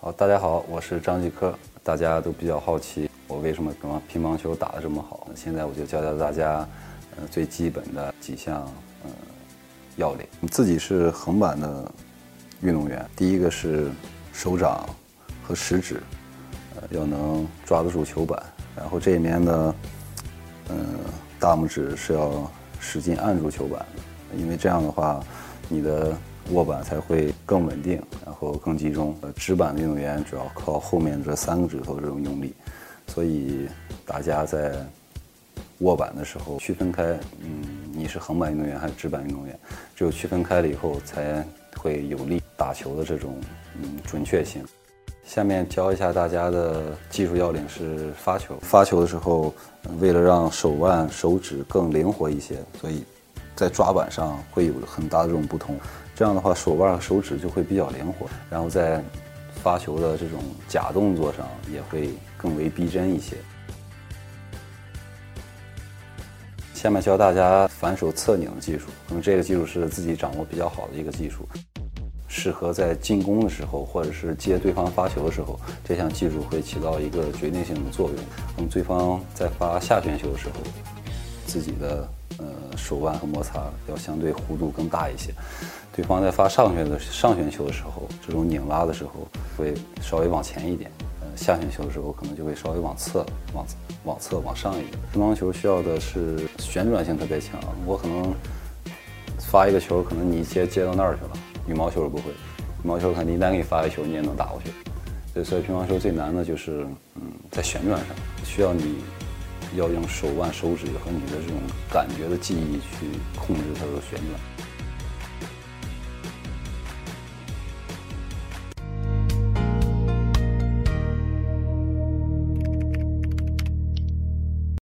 好，大家好，我是张继科。大家都比较好奇我为什么乒乓球打得这么好。现在我就教教大家，呃，最基本的几项呃要领。自己是横板的运动员，第一个是手掌和食指，呃，要能抓得住球板。然后这里面呢，嗯，大拇指是要使劲按住球板，因为这样的话，你的握板才会更稳定，然后更集中。呃，直板运动员主要靠后面这三个指头这种用力，所以大家在握板的时候区分开，嗯，你是横板运动员还是直板运动员，只有区分开了以后，才会有利打球的这种嗯准确性。下面教一下大家的技术要领是发球。发球的时候，为了让手腕、手指更灵活一些，所以在抓板上会有很大的这种不同。这样的话，手腕和手指就会比较灵活，然后在发球的这种假动作上也会更为逼真一些。下面教大家反手侧拧的技术，那么这个技术是自己掌握比较好的一个技术，适合在进攻的时候或者是接对方发球的时候，这项技术会起到一个决定性的作用。那么对方在发下旋球的时候，自己的。手腕和摩擦要相对弧度更大一些。对方在发上旋的上旋球的时候，这种拧拉的时候会稍微往前一点；呃，下旋球的时候可能就会稍微往侧、往往侧、往上一点。乒乓球需要的是旋转性特别强，我可能发一个球，可能你接接到那儿去了。羽毛球是不会，羽毛球可能你单给你发一球，你也能打过去。对，所以乒乓球最难的就是嗯，在旋转上需要你。要用手腕、手指和你的这种感觉的记忆去控制它的旋转。